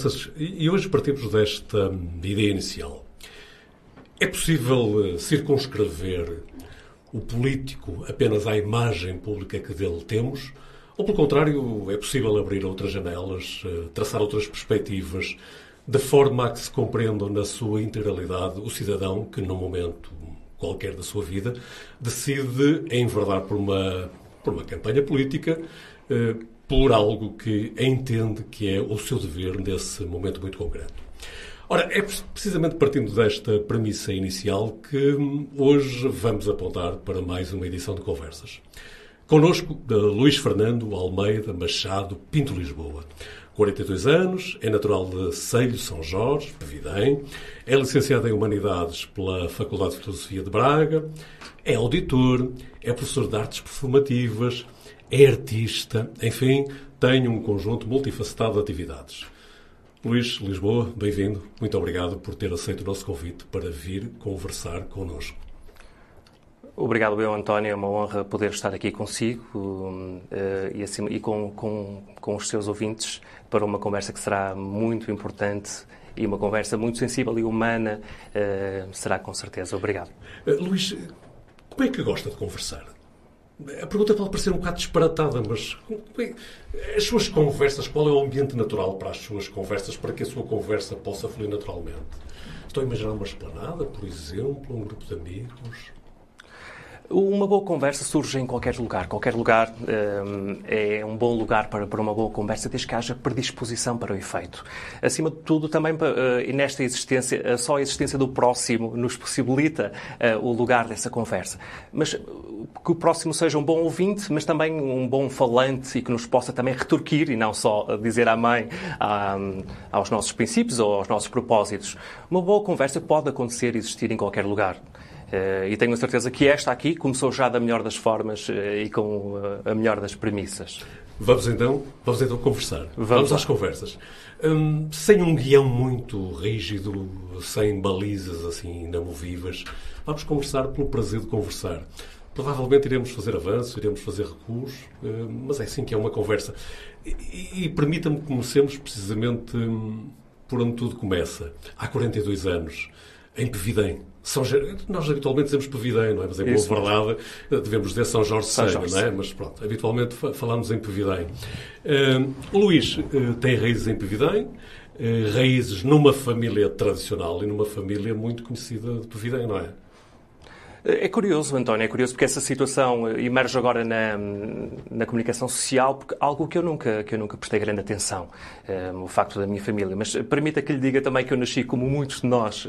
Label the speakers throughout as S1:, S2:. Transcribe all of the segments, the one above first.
S1: Conversas e hoje partimos desta ideia inicial. É possível eh, circunscrever o político apenas à imagem pública que dele temos? Ou, pelo contrário, é possível abrir outras janelas, eh, traçar outras perspectivas, de forma a que se compreendam na sua integralidade o cidadão que, num momento qualquer da sua vida, decide enverdar por uma, por uma campanha política, eh, por algo que entende que é o seu dever nesse momento muito concreto. Ora, é precisamente partindo desta premissa inicial que hum, hoje vamos apontar para mais uma edição de Conversas. Conosco, Luís Fernando Almeida Machado Pinto Lisboa. 42 anos, é natural de Seio São Jorge, Vidém, é licenciado em Humanidades pela Faculdade de Filosofia de Braga, é auditor, é professor de artes performativas, é artista, enfim, tem um conjunto multifacetado de atividades. Luís Lisboa, bem-vindo. Muito obrigado por ter aceito o nosso convite para vir conversar connosco.
S2: Obrigado, eu, António. É uma honra poder estar aqui consigo uh, e, assim, e com, com, com os seus ouvintes para uma conversa que será muito importante e uma conversa muito sensível e humana. Uh, será com certeza. Obrigado.
S1: Uh, Luís, como é que gosta de conversar? A pergunta pode parecer um bocado disparatada, mas as suas conversas, qual é o ambiente natural para as suas conversas, para que a sua conversa possa fluir naturalmente? Estou a imaginar uma esplanada, por exemplo, um grupo de amigos.
S2: Uma boa conversa surge em qualquer lugar. Qualquer lugar um, é um bom lugar para, para uma boa conversa, desde que haja predisposição para o efeito. Acima de tudo, também uh, nesta existência, só a existência do próximo nos possibilita uh, o lugar dessa conversa. Mas que o próximo seja um bom ouvinte, mas também um bom falante e que nos possa também retorquir e não só dizer amém um, aos nossos princípios ou aos nossos propósitos. Uma boa conversa pode acontecer e existir em qualquer lugar. Uh, e tenho a certeza que esta aqui começou já da melhor das formas uh, e com uh, a melhor das premissas.
S1: Vamos então, vamos então conversar. Vamos, vamos às conversas. Um, sem um guião muito rígido, sem balizas assim inamovíveis, vamos conversar pelo prazer de conversar. Provavelmente iremos fazer avanços, iremos fazer recuos, mas é assim que é uma conversa. E, e permita-me que comecemos precisamente um, por onde tudo começa. Há 42 anos, em Pevidém são, nós habitualmente dizemos Pevidém, não é? Mas em boa verdade devemos dizer São Jorge Seja, não é? Mas pronto, habitualmente falamos em Pevidém. Uh, o Luís uh, tem raízes em Pevidém, uh, raízes numa família tradicional e numa família muito conhecida de Pevidém, não é?
S2: É curioso, António, é curioso porque essa situação emerge agora na, na comunicação social, porque algo que eu nunca, que eu nunca prestei grande atenção, um, eh, o facto da minha família. Mas permita que lhe diga também que eu nasci, como muitos de nós,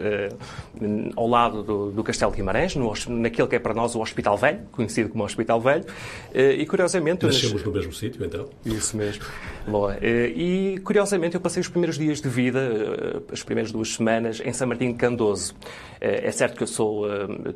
S2: ao lado do, do Castelo de Guimarães, no, naquele que é para nós o Hospital Velho, conhecido como Hospital Velho, e curiosamente...
S1: Nascemos nasci... no mesmo sítio, então?
S2: Isso mesmo. Boa. E curiosamente eu passei os primeiros dias de vida, as primeiras duas semanas, em São Martim de Candoso. É certo que eu sou,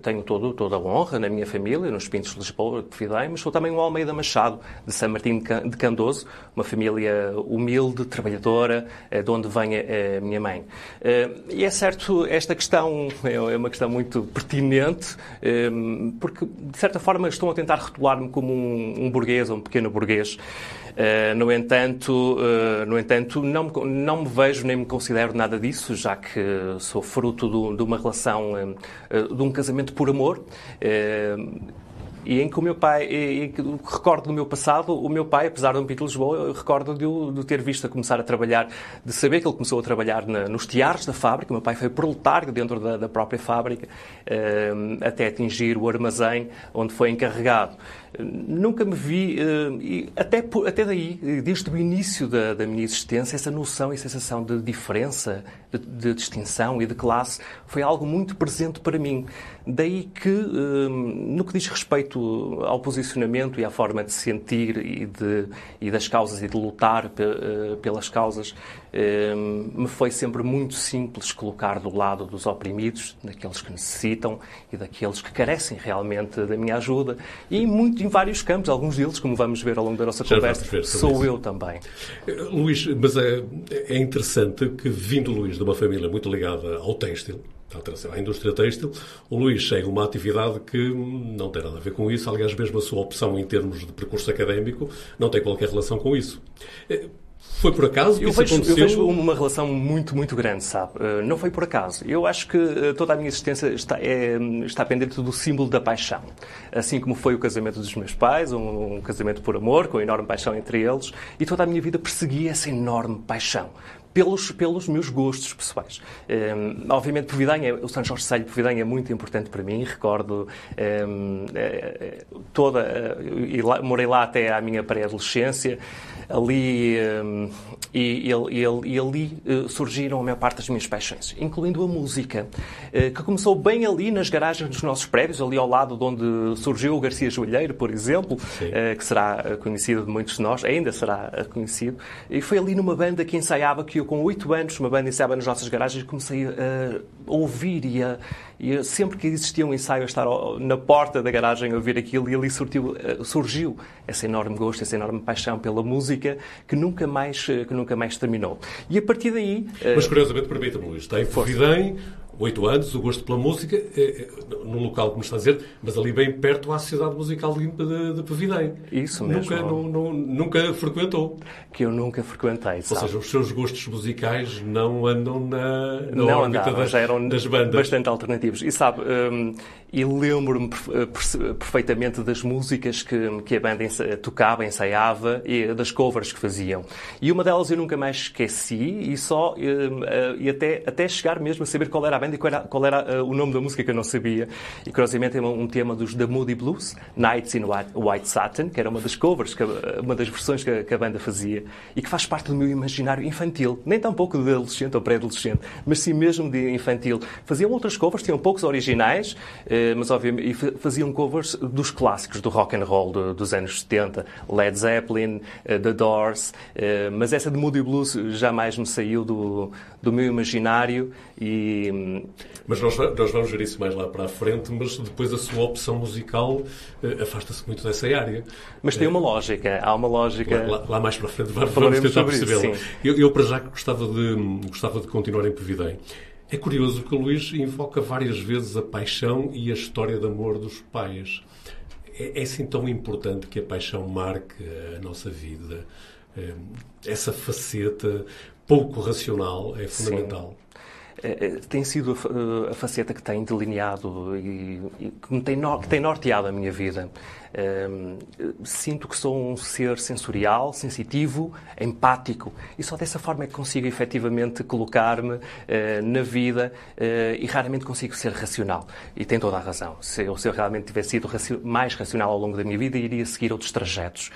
S2: tenho todo toda a honra na minha família, nos Pintos de Lisboa, de Fidei, mas sou também um Almeida Machado, de São Martim de Candoso, uma família humilde, trabalhadora, eh, de onde vem a minha mãe. Eh, e é certo, esta questão é, é uma questão muito pertinente, eh, porque, de certa forma, estão a tentar rotular-me como um burguês ou um pequeno burguês. Uh, no entanto, uh, no entanto não, me, não me vejo nem me considero nada disso, já que sou fruto do, de uma relação, uh, de um casamento por amor e em que o meu pai, e, que recordo do meu passado, o meu pai, apesar de um Pito Lisboa, eu recordo de o de ter visto a começar a trabalhar, de saber que ele começou a trabalhar na, nos tiares da fábrica, o meu pai foi proletário dentro da, da própria fábrica, até atingir o armazém onde foi encarregado. Nunca me vi, eh, e até, até daí, desde o início da, da minha existência, essa noção e sensação de diferença, de, de, distinção e de classe foi algo muito presente para mim. Daí que, eh, no que diz respeito ao posicionamento e à forma de sentir e, de, e das causas e de lutar eh, pelas causas, me foi sempre muito simples colocar do lado dos oprimidos, daqueles que necessitam e daqueles que carecem realmente da minha ajuda, e muito em vários campos, alguns deles, como vamos ver ao longo da nossa Já conversa, sou isso. eu também.
S1: Eh, Luís, mas é, é interessante que, vindo Luís de uma família muito ligada ao têxtil, à indústria têxtil, o Luís chega a uma atividade que não tem nada a ver com isso. Aliás, mesmo a sua opção em termos de percurso académico não tem qualquer relação com isso. Eh, Foi por acaso
S2: eu
S1: isso
S2: vejo,
S1: aconteceu?
S2: Eu vejo uma relação muito, muito grande, sabe? Uh, não foi por acaso. Eu acho que uh, toda a minha existência está, é, está pendente do símbolo da paixão. Assim como foi o casamento dos meus pais, um, um casamento por amor, com enorme paixão entre eles, e toda a minha vida persegui essa enorme paixão pelos, pelos meus gostos pessoais. Um, obviamente, Povidanha, o São Jorge Selho Povidanha é muito importante para mim. Recordo um, toda. E lá, morei lá até à minha pré-adolescência. Ali. Um, e, e, e, ali uh, surgiram a maior parte das minhas paixões, incluindo a música, uh, que começou bem ali nas garagens dos nossos prédios, ali ao lado de onde surgiu o Garcia Joalheiro, por exemplo, uh, que será conhecido de muitos de nós, ainda será conhecido. E foi ali numa banda que ensaiava, que eu com oito anos, uma banda ensaiava nas nossas garagens, comecei a ouvir e a, e sempre que existia um ensaio, a estar na porta da garagem a ouvir aquilo, e ali surgiu, surgiu esse enorme gosto, essa enorme paixão pela música, que nunca mais, que nunca mais terminou. E a partir daí...
S1: Mas curiosamente, permita-me, Luís, está em Forvidém, oito anos, o gosto pela música, é, num local, como está a dizer, mas ali bem perto à Sociedade Musical Limpa de, de Pevidém.
S2: Isso mesmo.
S1: Nunca, não, não, nunca frequentou.
S2: Que eu nunca frequentei,
S1: sabe? Ou seja, os seus gostos musicais não andam na, na
S2: não andavam,
S1: das,
S2: já eram
S1: das bandas.
S2: bastante alternativos. E sabe, hum, e lembro-me perfeitamente das músicas que, que a banda tocava, ensaiava e das covers que faziam. E uma delas eu nunca mais esqueci e só eh, e até, até chegar mesmo a saber qual era a banda e qual era, qual era o nome da música que eu não sabia. E curiosamente é um, tema dos The Moody Blues, Nights in White, White Satin, que era uma das covers, que, uma das versões que, que, a banda fazia e que faz parte do meu imaginário infantil. Nem tão pouco de adolescente ou pré-adolescente, mas sim mesmo de infantil. Faziam outras covers, tinham poucos originais, mas obviamente faziam covers dos clássicos do rock and roll do, dos anos 70, Led Zeppelin, uh, The Doors, mas essa de Moody Blues jamais me saiu do, do meu imaginário e
S1: mas nós, nós vamos ver isso mais lá para a frente, mas depois a sua opção musical afasta-se muito dessa área.
S2: Mas tem uma lógica, há uma lógica...
S1: Lá, lá, mais para a frente vamos, vamos tentar percebê-la. Eu, eu, para já, gostava de, gostava de continuar em Pevidém. É curioso que o Luís invoca várias vezes a paixão e a história de amor dos pais. É, é assim tão importante que a paixão marque a nossa vida. Eh, essa faceta pouco racional é fundamental.
S2: Sim. É, é, tem sido a, a, faceta que tem delineado e, e que, tem no, que, tem norteado a minha vida. Um, sinto que sou um ser sensorial, sensitivo, empático e só dessa forma é que consigo efetivamente colocar-me uh, na vida uh, e raramente consigo ser racional. E tem toda a razão. Se eu, se eu realmente tivesse sido raci mais racional ao longo da minha vida, iria seguir outros trajetos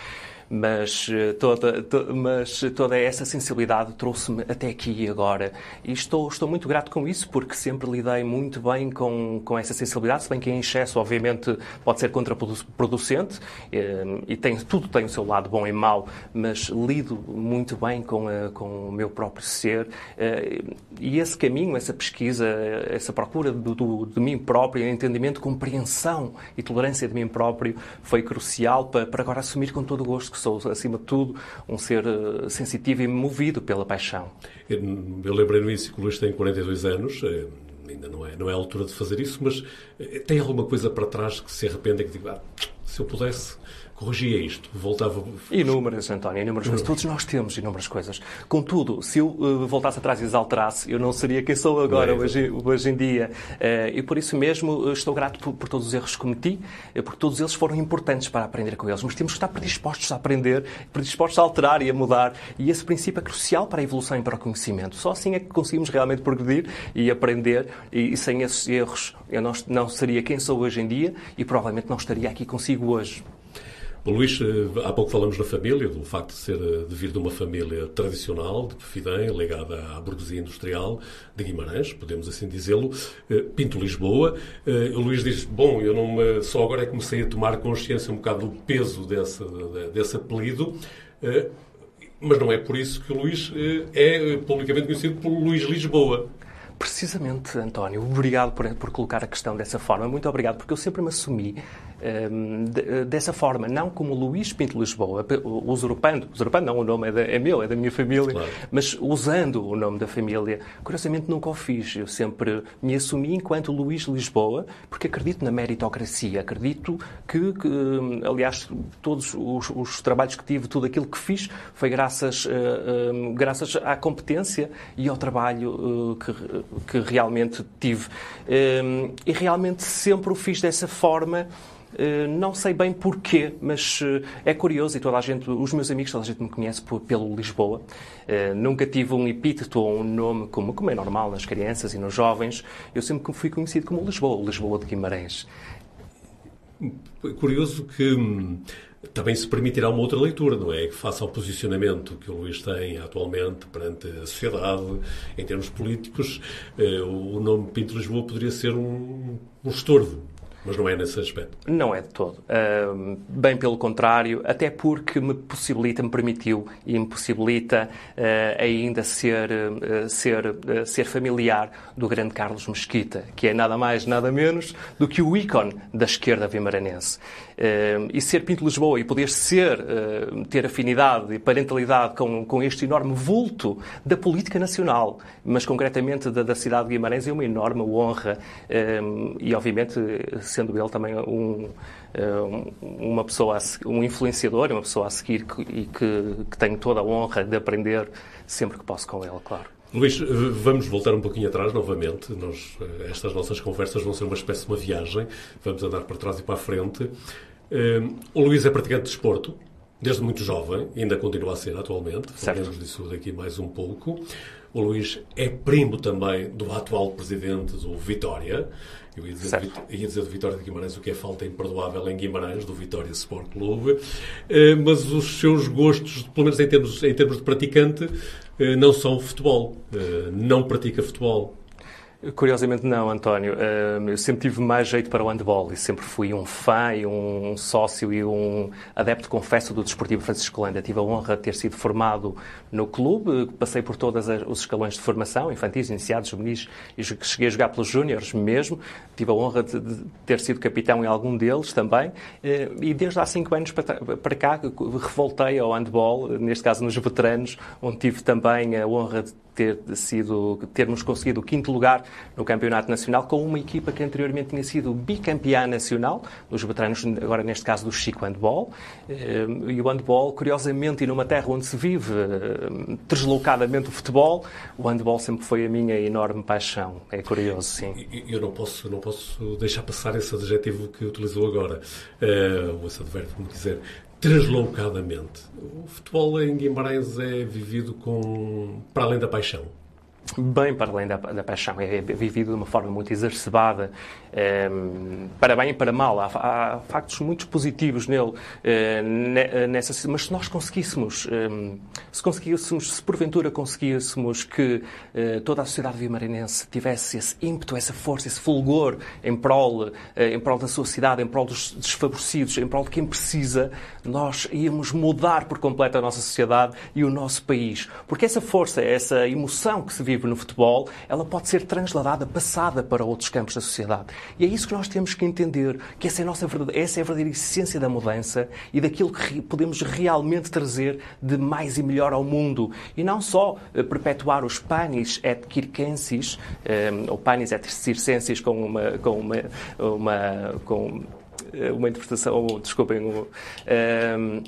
S2: mas eh, toda, to, mas toda essa sensibilidade trouxe-me até aqui e agora. E estou, estou muito grato com isso, porque sempre lidei muito bem com, com essa sensibilidade, se bem que em excesso, obviamente, pode ser contraproducente, eh, e tem, tudo tem o seu lado bom e mau, mas lido muito bem com, a, com o meu próprio ser. Eh, e esse caminho, essa pesquisa, essa procura do, do, de mim próprio, entendimento, compreensão e tolerância de mim próprio, foi crucial para, para agora assumir com todo o gosto que sou, acima de tudo, um ser uh, sensitivo e movido pela paixão.
S1: Eu, eu lembrei no início que o Luís tem 42 anos, eh, ainda não é, não é a altura de fazer isso, mas eh, tem alguma coisa para trás que se arrependa que diga, ah, se eu pudesse corrigia isto, voltava...
S2: Inúmeras, António, inúmeras coisas. Todos nós temos inúmeras coisas. Contudo, se eu uh, voltasse atrás e exalterasse, eu não seria quem sou agora, é, hoje, hoje em dia. Uh, e por isso mesmo uh, estou grato por, por, todos os erros que cometi, porque todos eles foram importantes para aprender com eles. Mas temos que estar predispostos a aprender, predispostos a alterar e a mudar. E esse princípio é crucial para a evolução e para o conhecimento. Só assim é que conseguimos realmente progredir e aprender. E, e sem esses erros eu não, não seria quem sou hoje em dia e provavelmente não estaria aqui consigo hoje.
S1: Luís, eh, há pouco falamos na família, do facto de ser eh, de vir de uma família tradicional, de Perfidem, ligada à burguesia industrial de Guimarães, podemos assim dizê-lo, eh, Pinto Lisboa. O Luís diz, bom, eu não me, só agora é que comecei a tomar consciência um bocado do peso desse, desse apelido, mas não é por isso que o Luís é publicamente conhecido por Luís Lisboa.
S2: Precisamente, António, obrigado por, por colocar a questão dessa forma. Muito obrigado, porque eu sempre me assumi dessa forma, não como Luís Pinto Lisboa, usurpando, usurpando não, o nome é, da, é meu, é da minha família, claro. mas usando o nome da família. Curiosamente nunca o fiz, eu sempre me assumi enquanto Luís Lisboa, porque acredito na meritocracia, acredito que, que aliás, todos os, os, trabalhos que tive, tudo aquilo que fiz, foi graças, uh, graças à competência e ao trabalho uh, que, que realmente tive. e realmente sempre o fiz dessa forma. Uh, não sei bem porquê, mas uh, é curioso e toda a gente, os meus amigos, toda a gente me conhece pelo Lisboa. Uh, nunca tive um epíteto ou um nome como, como é normal nas crianças e nos jovens. Eu sempre fui conhecido como Lisboa, Lisboa de Guimarães.
S1: Curioso que hum, também se permitirá uma outra leitura, não é? Que faça ao posicionamento que o Luís tem atualmente perante a sociedade, em termos políticos, eh, o nome Pinto Lisboa poderia ser um, um estorvo mas não é nesse aspecto.
S2: Não é de todo. Uh, bem pelo contrário, até porque me possibilita, me permitiu e me possibilita uh, ainda ser, uh, ser, ser familiar do grande Carlos Mesquita, que é nada mais, nada menos do que o ícone da esquerda vimaranense. E ser Pinto Lisboa e poder ser, ter afinidade e parentalidade com, com este enorme vulto da política nacional, mas concretamente da, da cidade de Guimarães, é uma enorme honra e, obviamente, sendo ele também um, eh, uma pessoa, um influenciador, uma pessoa a seguir e que, que tenho toda a honra de aprender sempre que posso com ele, claro.
S1: Luís, eh, vamos voltar um pouquinho atrás novamente. Nós, eh, estas nossas conversas vão ser uma espécie de uma viagem. Vamos andar para trás e para a frente. O Luís é praticante de desporto, desde muito jovem, ainda continua a ser atualmente. Falaremos disso daqui mais um pouco. O Luís é primo também do atual presidente do Vitória. Eu ia dizer, ia dizer do Vitória de Guimarães o que é falta imperdoável em Guimarães, do Vitória Sport Clube, eh, mas os seus gostos, pelo menos em termos, em termos de praticante, eh, não são futebol. Eh, não pratica futebol.
S2: Curiosamente não, António. Eu sempre tive mais jeito para o handball e sempre fui um fã e um sócio e um adepto, confesso, do Desportivo Francisco Landa. Tive a honra de ter sido formado no clube, passei por todos os escalões de formação, infantis, iniciados, juvenis, e cheguei a jogar pelos júniores mesmo. Tive a honra de, ter sido capitão em algum deles também. Eh, e desde há cinco anos para cá revoltei ao handball, neste caso nos veteranos, onde tive também a honra de ter sido, termos conseguido o quinto lugar no Campeonato Nacional com uma equipa que anteriormente tinha sido bicampeã nacional, os veteranos, agora neste caso do Chico Handball. Eh, e o handball, curiosamente, e numa terra onde se vive eh, deslocadamente o futebol, o handball sempre foi a minha enorme paixão. É curioso, sim.
S1: Eu não posso, não posso deixar passar esse adjetivo que utilizou agora, uh, ou esse advérbio, como quiser deslocadamente. O futebol em Guimarães é vivido com para além da paixão
S2: bem para além da, da paixão, é vivido de uma forma muito exacerbada, é, para bem e para mal. Há, há factos muito positivos nele, é, nessa, mas se nós conseguíssemos, é, se conseguíssemos, se porventura conseguíssemos que toda a sociedade vimarinense tivesse esse ímpeto, essa força, esse fulgor em prol, em prol da sua cidade, em prol dos desfavorecidos, em prol de quem precisa, nós íamos mudar por completo a nossa sociedade e o nosso país. Porque essa força, essa emoção que se vive no futebol, ela pode ser transladada, passada para outros campos da sociedade. E é isso que nós temos que entender, que essa é a, nossa, essa é a verdadeira essência da mudança e daquilo que podemos realmente trazer de mais e melhor ao mundo. E não só eh, perpetuar os panis et circenses, eh, ou panis et circenses com uma, com uma, uma com eh, uma interpretação, desculpem, um,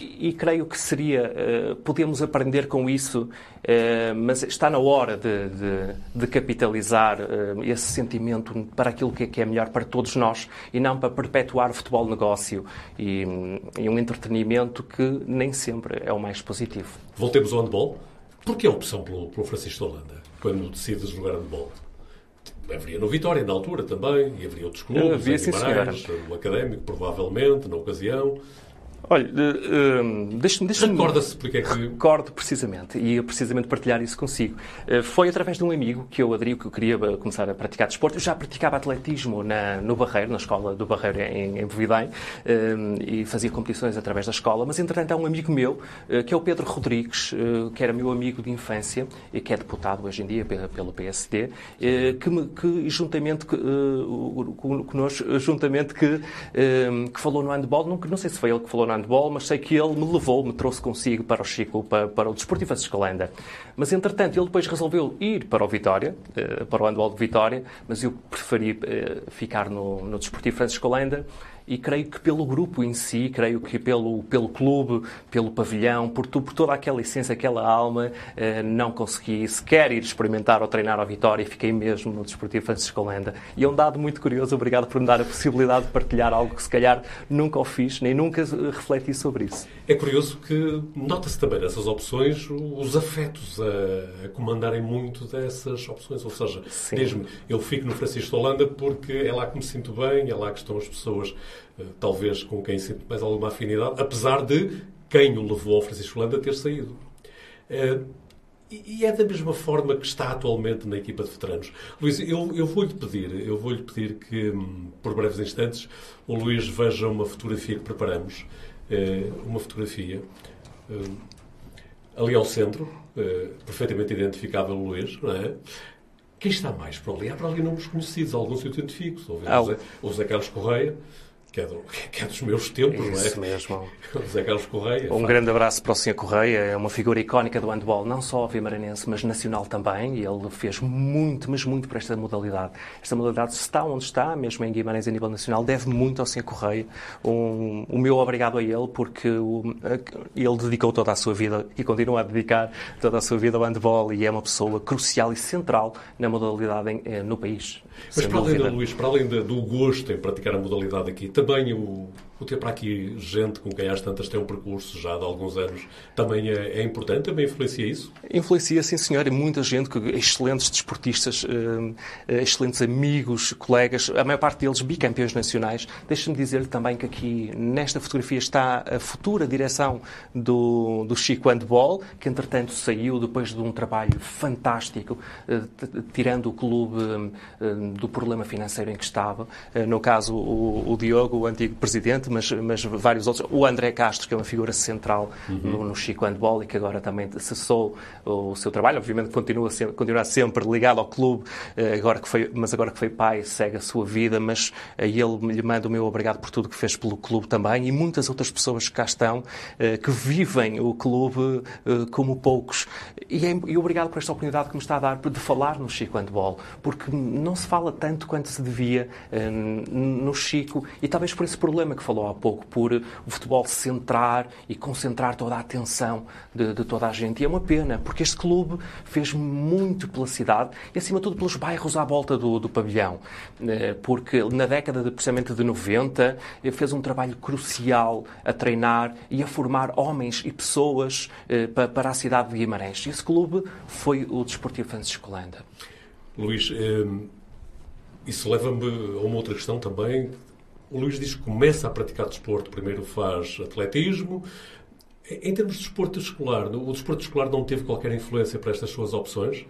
S2: e creio que seria, uh, podemos aprender com isso, uh, mas está na hora de, de, de capitalizar uh, esse sentimento para aquilo que é, que é, melhor para todos nós e não para perpetuar o futebol negócio e, e, um entretenimento que nem sempre é o mais positivo.
S1: Voltemos ao handball. Por que a opção pelo, pelo Francisco Holanda quando decides jogar handball? Haveria no Vitória, na altura também, e haveria outros clubes, havia, sim, o Académico, provavelmente, na ocasião.
S2: Olha, uh, deixa-me. Deixa
S1: Recorda-se porque é que.
S2: Recordo precisamente, e ia precisamente partilhar isso consigo. Uh, foi através de um amigo que eu aderi, que eu queria começar a praticar desporto. Eu já praticava atletismo na, no Barreiro, na escola do Barreiro em, em Bovidém, uh, e fazia competições através da escola. Mas, entretanto, há um amigo meu, que é o Pedro Rodrigues, que era meu amigo de infância, e que é deputado hoje em dia pelo PSD, que, me, que juntamente connosco, juntamente que, que falou no handball, não, não sei se foi ele que falou no handball, mas sei que ele me levou, me trouxe consigo para o Chico, para, para o Desportivo Francisco Holanda. Mas, entretanto, ele depois resolveu ir para o Vitória, eh, para o handball de Vitória, mas eu preferi eh, ficar no, no Desportivo Francisco Holanda e creio que pelo grupo em si, creio que pelo, pelo clube, pelo pavilhão, por, tu, por toda aquela essência, aquela alma, eh, não consegui sequer ir experimentar ou treinar ao Vitória e fiquei mesmo no Desportivo Francisco Holanda. E é um dado muito curioso, obrigado por me dar a possibilidade de partilhar algo que se calhar nunca o fiz, nem nunca refleti sobre isso.
S1: É curioso que nota-se também nessas opções os afetos a, a, comandarem muito dessas opções. Ou seja, mesmo eu fico no Francisco Holanda porque é lá que me sinto bem, é lá que estão as pessoas eh, talvez com quem sinto mais alguma afinidade, apesar de quem o levou ao Francisco Holanda ter saído. Eh, e é da mesma forma que está atualmente na equipa de veteranos. Luís, eu, eu vou-lhe pedir, eu vou-lhe pedir que, hum, por breves instantes, o Luís veja uma fotografia que preparamos, eh, uma fotografia ali ao centro, perfeitamente identificável Luís, não é? Quem está mais para ali? Há para ali nomes conhecidos, alguns eu identifico. O Zé Carlos Correia, que é, do, que é dos meus tempos,
S2: Isso
S1: não é?
S2: Isso mesmo.
S1: José Carlos Correia.
S2: Um grande abraço para o Sr. Correia, é uma figura icónica do handball, não só vimaranense, mas nacional também, e ele fez muito, mas muito para esta modalidade. Esta modalidade está onde está, mesmo em Guimarães a nível nacional, deve muito ao Sr. Correia. Um, o meu obrigado a ele, porque o, ele dedicou toda a sua vida e continua a dedicar toda a sua vida ao handball e é uma pessoa crucial e central na modalidade em, eh, no país.
S1: Mas para além, da, Luís, para além do gosto em praticar a modalidade aqui, também o, o ter para aqui gente com quem às tantas tem um percurso já de alguns anos também é, é importante? Também influencia isso?
S2: Influencia, sim, senhor. E muita gente, excelentes desportistas, eh, excelentes amigos, colegas, a maior parte deles bicampeões nacionais. Deixa-me dizer-lhe também que aqui nesta fotografia está a futura direção do, do Chico Handball, que entretanto saiu depois de um trabalho fantástico, eh, tirando o clube eh, do problema financeiro em que estava. No caso, o, o Diogo, o antigo presidente, mas, mas vários outros. O André Castro, que é uma figura central uhum. no, no, Chico Handball e que agora também cessou o seu trabalho. Obviamente continua, sempre, continua sempre ligado ao clube, eh, agora que foi, mas agora que foi pai, segue a sua vida. Mas ele lhe mando o meu obrigado por tudo que fez pelo clube também e muitas outras pessoas que cá estão, eh, que vivem o clube eh, como poucos. E, é, e obrigado por esta oportunidade que me está a dar de falar no Chico Handball, porque não se fala tanto quanto se devia no Chico e talvez por esse problema que falou falou há pouco, por o futebol centrar e concentrar toda a atenção de, de, toda a gente. E é uma pena, porque este clube fez muito pela cidade e, acima de tudo, pelos bairros à volta do, do pavilhão. Eh, porque na década de, precisamente de 90 eh, fez um trabalho crucial a treinar e a formar homens e pessoas eh, para a cidade de Guimarães. E esse clube foi o Desportivo Francisco Landa.
S1: Luís, isso leva-me a uma outra questão também, o Luís diz que começa a praticar desporto, primeiro faz atletismo. Em termos de desporto escolar, o desporto escolar não teve qualquer influência para estas suas opções?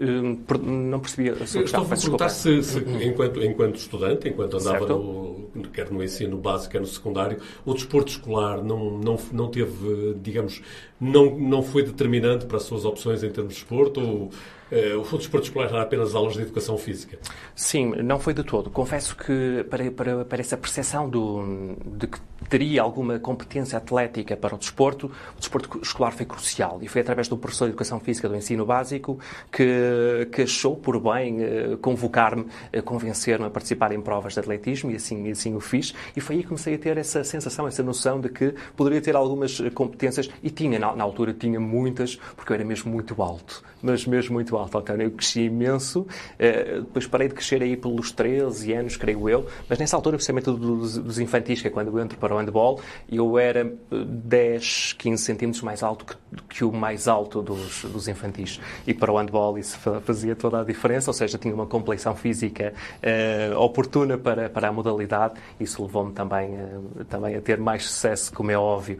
S2: Hum, não percebi a
S1: sua questão. Estou a perguntar se, se enquanto, enquanto estudante, enquanto andava no, quer no ensino básico, quer no secundário, o desporto escolar não, não, não teve, digamos, não, não foi determinante para as suas opções em termos de desporto? Ou, Uh, o desporto escolar era apenas aulas de educação física?
S2: Sim, não foi de todo. Confesso que para, para, para essa percepção do, de que teria alguma competência atlética para o desporto, o desporto escolar foi crucial. E foi através do professor de Educação Física do Ensino Básico que, que achou por bem uh, convocar-me, convencer-me a participar em provas de atletismo e assim, e assim o fiz. E foi aí que comecei a ter essa sensação, essa noção de que poderia ter algumas competências e tinha, na, na altura, tinha muitas, porque eu era mesmo muito alto, mas mesmo muito alto. Então eu cresci imenso, uh, depois parei de crescer aí pelos 13 anos, creio eu, mas nessa altura, precisamente dos, dos infantis, que é quando eu entro para o handball, eu era 10, 15 centímetros mais alto que, que o mais alto dos, dos infantis. E para o handball isso fazia toda a diferença, ou seja, tinha uma complexão física uh, oportuna para, para a modalidade. Isso levou-me também, uh, também a ter mais sucesso, como é óbvio,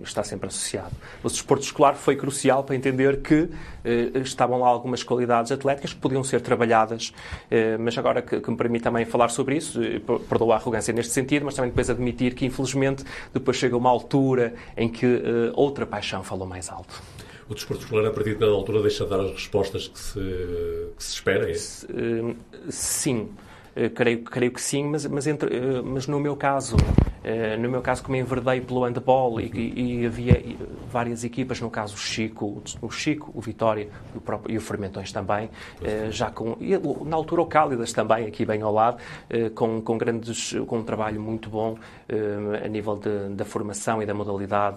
S2: está sempre associado. O desporto escolar foi crucial para entender que estavam lá algumas qualidades atléticas que podiam ser trabalhadas, mas agora que, que me permite também falar sobre isso, perdoa a arrogância neste sentido, mas também depois admitir que, infelizmente, depois chega uma altura em que outra paixão falou mais alto.
S1: O desporto escolar, a partir da altura, deixa de dar as respostas que se, que se espera? É?
S2: Sim. Eh, creio, creio que sim, mas, mas, entre, eh, mas no meu caso, eh, no meu caso, como enverdei pelo handball e, e, e, havia várias equipas, no caso o Chico, o Chico, o Vitória o próprio, e o Fermentões também, já com, e na altura o Cálidas também, aqui bem ao lado, com, com, grandes, com um trabalho muito bom a nível de, da formação e da modalidade.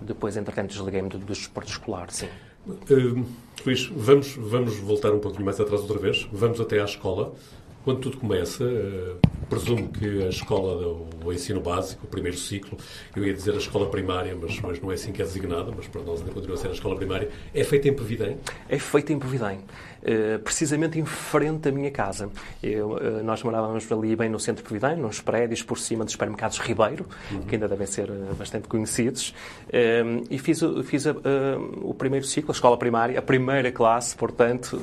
S2: Depois, entretanto, desliguei-me do, do desporto escolar, sim.
S1: Uh, Luís, vamos, vamos voltar um pouquinho mais atrás outra vez. Vamos até à escola. Quando tudo começa, uh, presumo que a escola, o ensino básico, o primeiro ciclo, eu ia dizer a escola primária, mas, mas não é assim que é designada, mas para nós ainda continua a ser a escola primária, é feita em Pevidém?
S2: É feita em Pevidém. Uh, precisamente em frente da minha casa. Eu, uh, nós morávamos ali bem no centro de Pevidém, nos prédios por cima dos supermercados Ribeiro, uhum. que ainda devem ser bastante conhecidos, e fiz, fiz o primeiro ciclo, a escola primária, a primeira classe, portanto,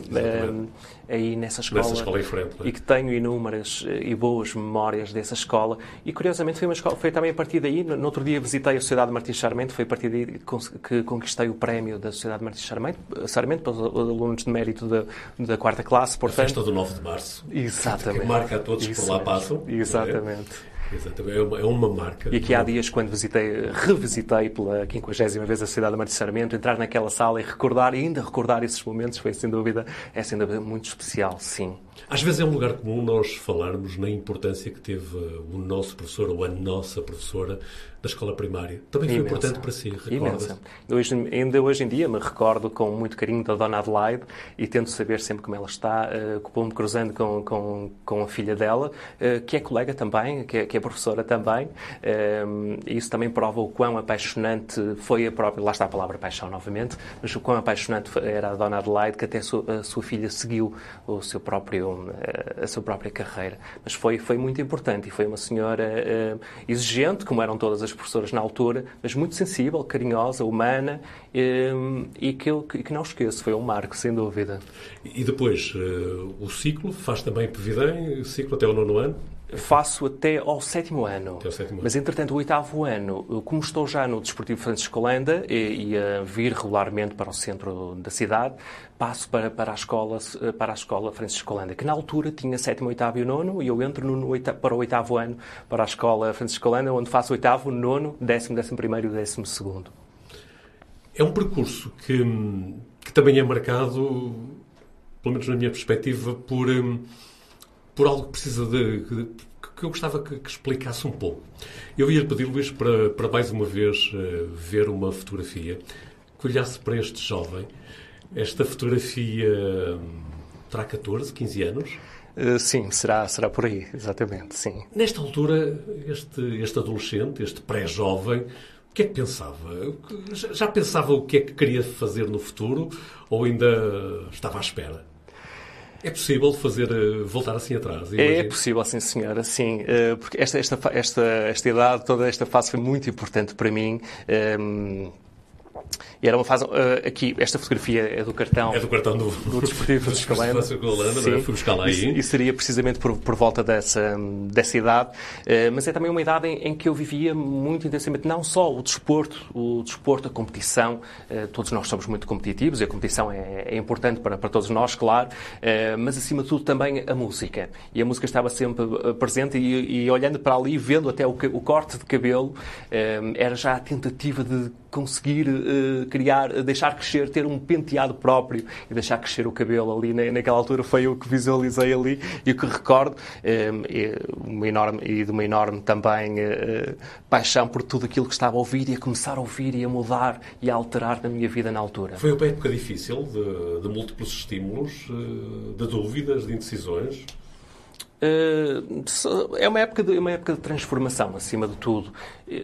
S2: aí nessa escola.
S1: Nessa escola em frente.
S2: É? E que tenho inúmeras e boas memórias dessa escola. E curiosamente foi, uma escola, foi também a partir daí, no outro dia visitei a Sociedade Martins Sarmento, foi a partir daí que conquistei o prémio da Sociedade Martins Sarmento, Sarmento para os alunos de mérito da, da quarta classe.
S1: Portanto, a festa do 9 de março.
S2: Exatamente.
S1: Que marca a todos que por lá passam.
S2: É?
S1: Exatamente. É uma, é uma marca.
S2: E aqui há dias, quando visitei, revisitei pela 50 vez a cidade de Martiçaramento, entrar naquela sala e recordar, e ainda recordar esses momentos, foi sem dúvida, é sem dúvida muito especial, sim.
S1: Às vezes é um lugar comum nós falarmos na importância que teve o nosso professor ou a nossa professora da escola primária. Também foi Imensa. importante para si, recorda
S2: hoje, Ainda hoje em dia me recordo com muito carinho da Dona Adelaide e tento saber sempre como ela está, uh, me cruzando com, com, com a filha dela, uh, que é colega também, que é, que é professora também. Uh, isso também prova o quão apaixonante foi a própria, lá está a palavra paixão novamente, mas o quão apaixonante era a Dona Adelaide, que até a sua, a sua filha seguiu o seu próprio, a sua própria carreira. Mas foi, foi muito importante e foi uma senhora exigente, como eram todas as professoras na altura, mas muito sensível, carinhosa, humana ehm, e que eu que não esqueço. Foi um marco, sem dúvida.
S1: E depois, eh, o ciclo, faz também Pevidém, ciclo até o nono ano?
S2: Faço até ao sétimo ano.
S1: Até ao sétimo ano.
S2: Mas, entretanto, o oitavo ano, como estou já no Desportivo Francisco Holanda e, e, a vir regularmente para o centro da cidade, passo para, para, a, escola, para a escola Francisco Holanda, que na altura tinha sétimo, oitavo e nono, e eu entro no, no, para o oitavo ano para a escola Francisco Holanda, onde faço oitavo, nono, décimo, décimo primeiro e décimo segundo.
S1: É um percurso que, que também é marcado, pelo menos na minha perspectiva, por hum, por algo que precisa de, de que eu gostava que, que, explicasse um pouco. Eu ia pedir, Luís, para, para mais uma vez uh, ver uma fotografia que olhasse para este jovem. Esta fotografia um, terá 14, 15 anos?
S2: Uh, sim, será, será por aí, exatamente, sim.
S1: Nesta altura, este, este adolescente, este pré-jovem, o que é que pensava? Já pensava o que é que queria fazer no futuro ou ainda estava à espera? É possível fazer eh, voltar assim atrás?
S2: É possível, sim, senhora, sim. Eh, porque esta, esta, esta, esta idade, toda esta fase foi muito importante para mim. E era uma fase. Uh, aqui, esta fotografia é do cartão.
S1: É do cartão do,
S2: do Desportivo de Escalanda.
S1: Sim, fui buscar lá aí.
S2: E, seria precisamente por, por volta dessa, dessa idade. Uh, mas é também uma idade em, em, que eu vivia muito intensamente, não só o desporto, o desporto, a competição. Uh, todos nós somos muito competitivos e a competição é, é importante para, para todos nós, claro. mas acima de tudo também a música. E a música estava sempre presente e, e olhando para ali, vendo até o, o corte de cabelo, era já a tentativa de conseguir criar, deixar crescer, ter um penteado próprio e deixar crescer o cabelo ali na, naquela altura foi o que visualizei ali e o que recordo um, e, uma enorme, e de uma enorme também uh, paixão por tudo aquilo que estava a ouvir e a começar a ouvir e a mudar e a alterar na minha vida na altura.
S1: Foi uma época difícil de, de múltiplos estímulos, de dúvidas, de indecisões?
S2: É uma época, de, uma época de transformação, acima de tudo.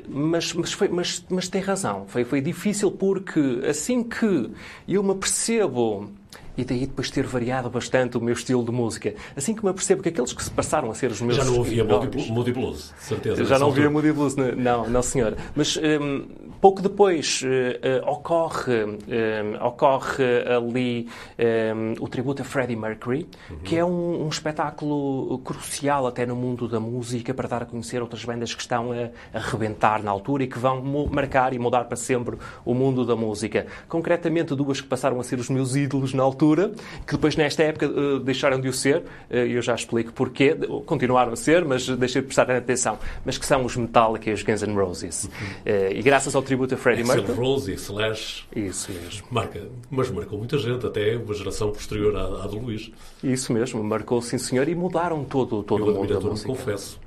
S2: Mas, mas, foi, mas, mas tem razão. Foi, foi difícil porque assim que eu me percebo e daí depois ter variado bastante o meu estilo de música. Assim que me apercebo que aqueles que se passaram a ser os meus
S1: Já não ouvia Moody Blues, certeza.
S2: Já não ouvia Moody Blues, não, não senhor. Mas um, pouco depois uh, uh, ocorre, um, ocorre ali um, o tributo a Freddie Mercury, uhum. que é um, um, espetáculo crucial até no mundo da música para dar a conhecer outras bandas que estão a, a rebentar na altura e que vão marcar e mudar para sempre o mundo da música. Concretamente, duas que passaram a ser os meus ídolos na altura altura, que depois nesta época uh, deixaram de o ser, uh, eu já explico porquê, continuaram a ser, mas deixei de prestar atenção, mas que são os Metallica e os Guns N' Roses. Uhum. Uh, e graças ao tributo a Freddie Mercury...
S1: Rose e Slash...
S2: Isso mesmo.
S1: Marca, mas marcou muita gente, até uma geração posterior à, à do Luís.
S2: Isso mesmo, marcou sim senhor e mudaram todo, todo
S1: eu
S2: o mundo da música.
S1: confesso.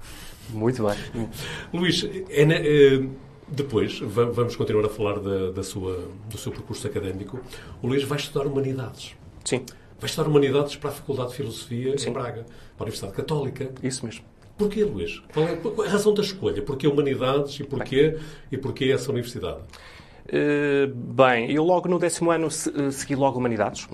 S2: Muito bem.
S1: Luís, é, é, depois, vamos continuar a falar da, da, sua, do seu percurso académico. O Luís vai estudar Humanidades.
S2: Sim.
S1: Vai estudar Humanidades para a Faculdade de Filosofia Sim. em Braga, para a Universidade Católica.
S2: Isso mesmo.
S1: Porquê, Luís? Qual é a razão da escolha? Porquê Humanidades e porquê, e porquê essa universidade?
S2: Uh, bem, eu logo no décimo ano eh, segui logo Humanidades,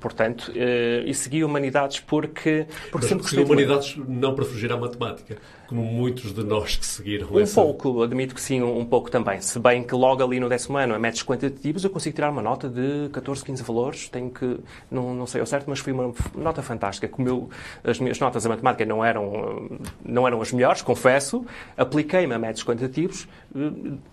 S2: portanto, uh, e segui Humanidades porque... porque
S1: sempre segui Humanidades não para fugir à matemática como muitos de nós que seguiram
S2: Um
S1: essa...
S2: pouco, admito que sim, um pouco também. Se bem que logo ali no décimo ano, a métodos quantitativos, eu consigo tirar uma nota de 14, 15 valores. Tenho que, não, não sei ao certo, mas foi uma nota fantástica. Como eu, as minhas notas a matemática não eram, não eram as melhores, confesso, apliquei-me a métodos quantitativos.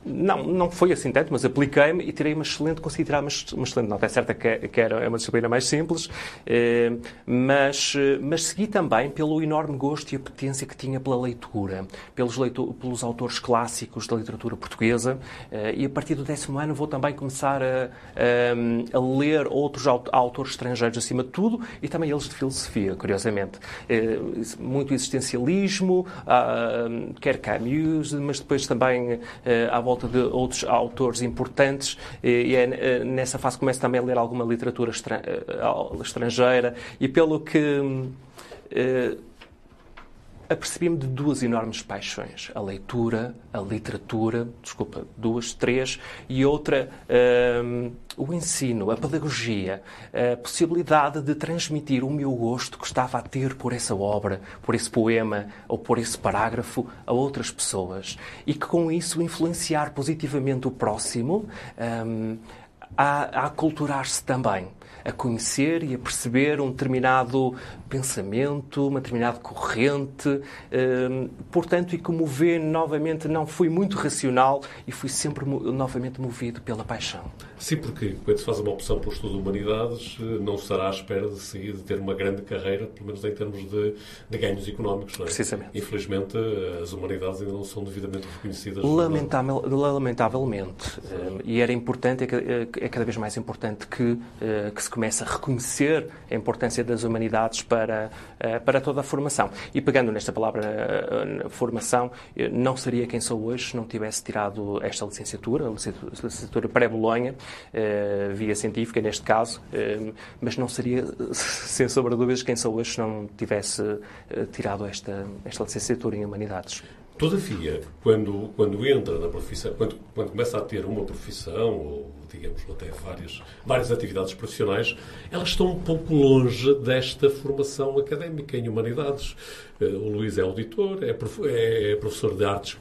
S2: Não, não foi assim tanto, mas apliquei-me e tirei uma excelente, consegui tirar uma, uma excelente nota. É certo que, que era uma disciplina mais simples, eh, mas, mas segui também pelo enorme gosto e apetência que tinha pela leitura pelos, leitor, pelos autores clássicos da literatura portuguesa eh, e a partir do décimo ano vou também começar a, a, a ler outros autores estrangeiros acima de tudo e também eles de filosofia, curiosamente. Eh, muito existencialismo, ah, quer Camus, mas depois também eh, à volta de outros autores importantes e é nessa fase começo também a ler alguma literatura estrangeira e pelo que apercebi-me de duas enormes paixões: a leitura, a literatura, desculpa, duas, três, e outra, um, o ensino, a pedagogia, a possibilidade de transmitir o meu gosto que estava a ter por essa obra, por esse poema ou por esse parágrafo a outras pessoas. E que com isso influenciar positivamente o próximo um, a, a aculturar-se também a conhecer e a perceber um determinado pensamento, uma determinada corrente. Hum, portanto, e como vê, novamente, não fui muito racional e fui sempre novamente movido pela paixão.
S1: Sim, porque quando se faz uma opção por estudo de humanidades, não estará à espera de seguir, de ter uma grande carreira, pelo menos em termos de, de ganhos económicos. Não é?
S2: Precisamente.
S1: Infelizmente, as humanidades ainda não são devidamente reconhecidas.
S2: Lamentavel, lamentavelmente. Hum, e era importante, é, é cada vez mais importante que, eh, que se comece a reconhecer a importância das humanidades para eh, para toda a formação. E pegando nesta palavra eh, formação, não seria quem sou hoje se não tivesse tirado esta licenciatura, a licenciatura pré-Bolonha, eh, via científica neste caso, mas não seria, sem sombra de dúvidas, quem sou hoje se não tivesse tirado esta, esta licenciatura em Humanidades.
S1: Todavia, quando, quando entra na profissão, quando, quando começa a ter uma profissão, ou digamos até várias, várias atividades profissionais, elas estão um pouco longe desta formação académica em humanidades. Eh, o Luís é auditor, é, é, é professor de artes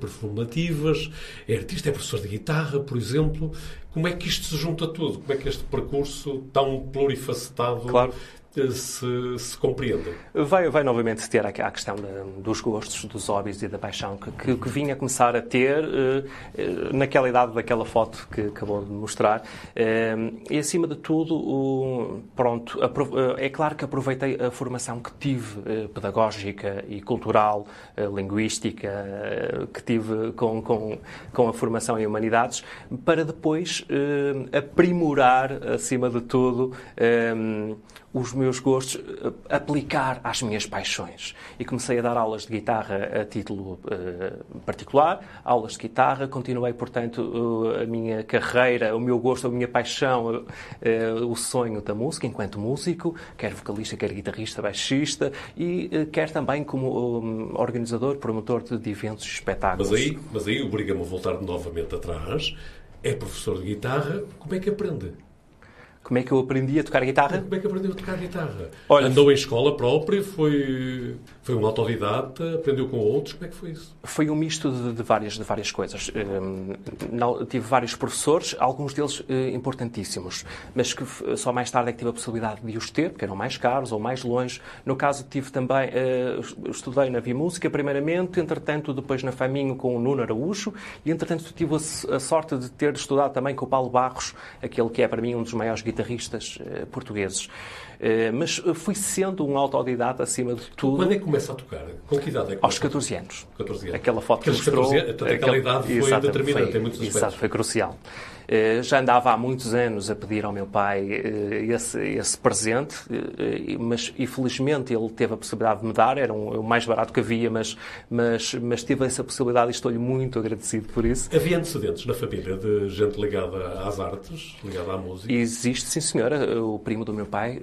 S1: performativas, é artista, é professor de guitarra, por exemplo. Como é que isto se junta tudo? Como é que este percurso tão plurifacetado
S2: claro
S1: se, se.
S2: Vai, vai novamente ter a, questão de, dos gostos, dos hobbies e da paixão que, que, que vinha começar a ter uh, naquela idade daquela foto que acabou de mostrar. Uh, e acima de tudo, uh, pronto, é claro que aproveitei a formação que tive pedagógica e cultural, linguística, que tive com, com, com a formação em humanidades, para depois aprimorar, acima de tudo, os meus meus gostos, uh, aplicar às minhas paixões. E comecei a dar aulas de guitarra a título uh, particular, aulas de guitarra, continuei, portanto, a minha carreira, o meu gosto, a minha paixão, o sonho da música, enquanto músico, quer vocalista, quer guitarrista, baixista, e quer também como um, organizador, promotor de eventos e espetáculos.
S1: Mas aí, mas aí obriga-me a voltar novamente atrás. É professor de guitarra, como é que aprende?
S2: Como é que eu aprendi a tocar guitarra?
S1: Como é que aprendeu a tocar guitarra? Olha, Andou em escola própria, foi, foi um autodidata, aprendeu com outros, como é que foi isso?
S2: Foi um misto de, de várias, de várias coisas. Um, não, tive vários professores, alguns deles uh, importantíssimos, mas que só mais tarde é que tive a possibilidade de os ter, porque eram mais caros ou mais longe. No caso, tive também, uh, estudei na Via Música, primeiramente, entretanto, depois na Faminho com o Nuno Araújo, e entretanto tive a, sorte de ter estudado também com o Paulo Barros, aquele que é para mim um dos maiores guitarristas uh, portugueses. Uh, mas fui sendo um autodidata acima de tudo.
S1: Quando é que começa a tocar? Com que idade é que
S2: Aos 14 anos.
S1: 14 anos.
S2: Aquela foto Aqueles que mostrou... 14
S1: anos, aquela, aquela idade foi exato, determinante foi, em muitos aspectos.
S2: Exato, foi crucial. Eh, já andava há muitos anos a pedir ao meu pai eh, esse, esse presente, eh, mas infelizmente ele teve a possibilidade de me dar, era um, o mais barato que havia, mas, mas, mas tive essa possibilidade e estou-lhe muito agradecido por isso.
S1: Havia antecedentes na família de gente ligada às artes, ligada à música?
S2: Existe, sim senhora. O primo do meu pai,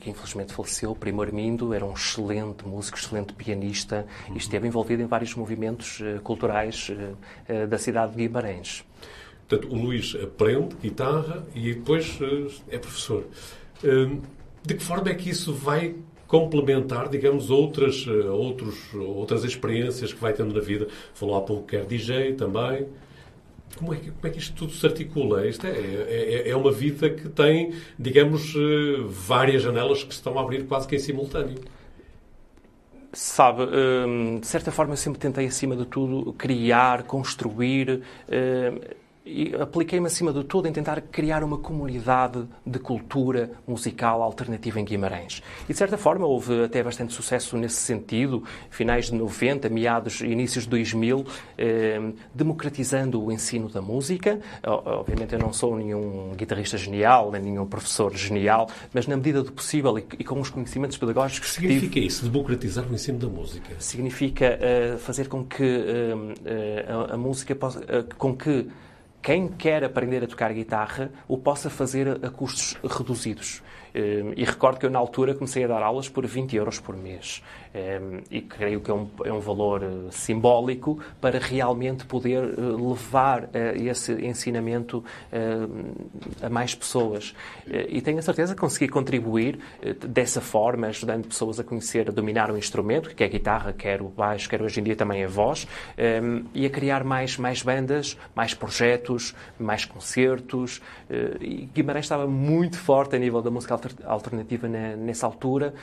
S2: que infelizmente faleceu, o primo Armindo, era um excelente músico, excelente pianista uhum. e esteve envolvido em vários movimentos culturais da cidade de Guimarães.
S1: Portanto, o Luís aprende guitarra e depois uh, é professor. Uh, de que forma é que isso vai complementar, digamos, outras, uh, outros, outras experiências que vai tendo na vida? Falou há pouco que é DJ também. Como é, que, como é que isto tudo se articula? Isto é, é, é uma vida que tem, digamos, várias janelas que se estão a abrir quase que em simultâneo.
S2: Sabe, hum, de certa forma eu sempre tentei, acima de tudo, criar, construir. E apliquei-me acima de tudo em tentar criar uma comunidade de cultura musical alternativa em Guimarães. E de certa forma houve até bastante sucesso nesse sentido, finais de 90, meados, inícios de 2000, eh, democratizando o ensino da música. Obviamente eu não sou nenhum guitarrista genial, nem nenhum professor genial, mas na medida do possível e, e com os conhecimentos pedagógicos
S1: que Significa
S2: tive,
S1: isso, democratizar o ensino da música?
S2: Significa uh, fazer com que uh, a, a, música possa, com que quem quer aprender a tocar guitarra o possa fazer a custos reduzidos. Ehm, e recordo que eu, na altura, comecei a dar aulas por 20 euros por mês. Ehm, e creio que é um, é um valor eh, simbólico para realmente poder eh, levar eh, esse ensinamento a mais pessoas. E tenho a certeza que consegui contribuir dessa forma, ajudando pessoas a conhecer, a dominar o instrumento, que é a guitarra, quer o baixo, quer hoje em dia também a voz, ehm, e a criar mais, mais bandas, mais projetos, mais concertos. E Guimarães estava muito forte a nível da música alternativa nessa altura,